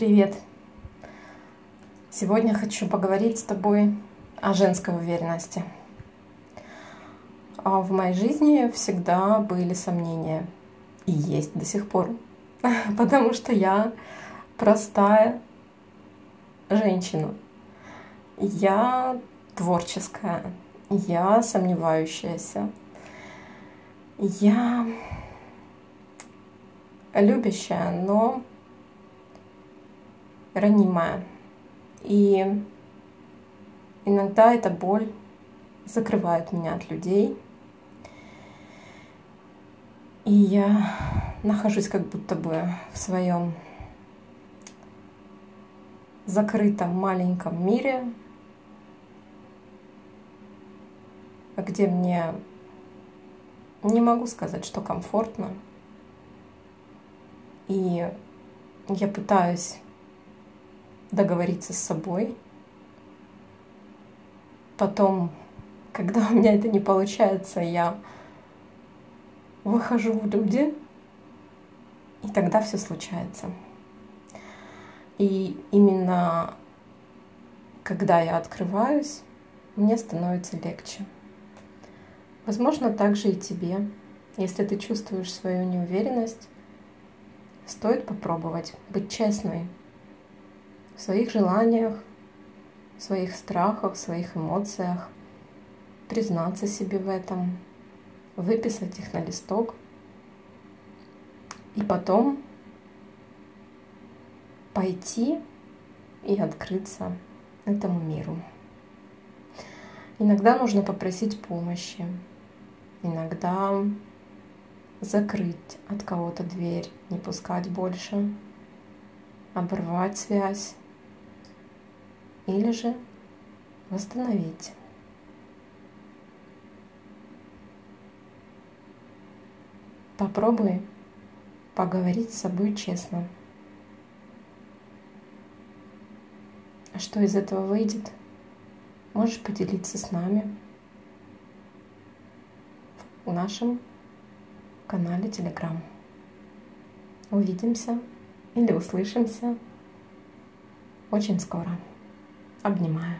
Привет! Сегодня хочу поговорить с тобой о женской уверенности. А в моей жизни всегда были сомнения и есть до сих пор, потому что я простая женщина. Я творческая, я сомневающаяся, я любящая, но ранимая. И иногда эта боль закрывает меня от людей. И я нахожусь как будто бы в своем закрытом маленьком мире, где мне не могу сказать, что комфортно. И я пытаюсь договориться с собой. Потом, когда у меня это не получается, я выхожу в люди, и тогда все случается. И именно когда я открываюсь, мне становится легче. Возможно, также и тебе. Если ты чувствуешь свою неуверенность, стоит попробовать быть честной в своих желаниях, своих страхах, своих эмоциях, признаться себе в этом, выписать их на листок и потом пойти и открыться этому миру. Иногда нужно попросить помощи, иногда закрыть от кого-то дверь, не пускать больше, оборвать связь или же восстановить. Попробуй поговорить с собой честно. А что из этого выйдет, можешь поделиться с нами в нашем канале Telegram. Увидимся или услышимся очень скоро. Обнимаю.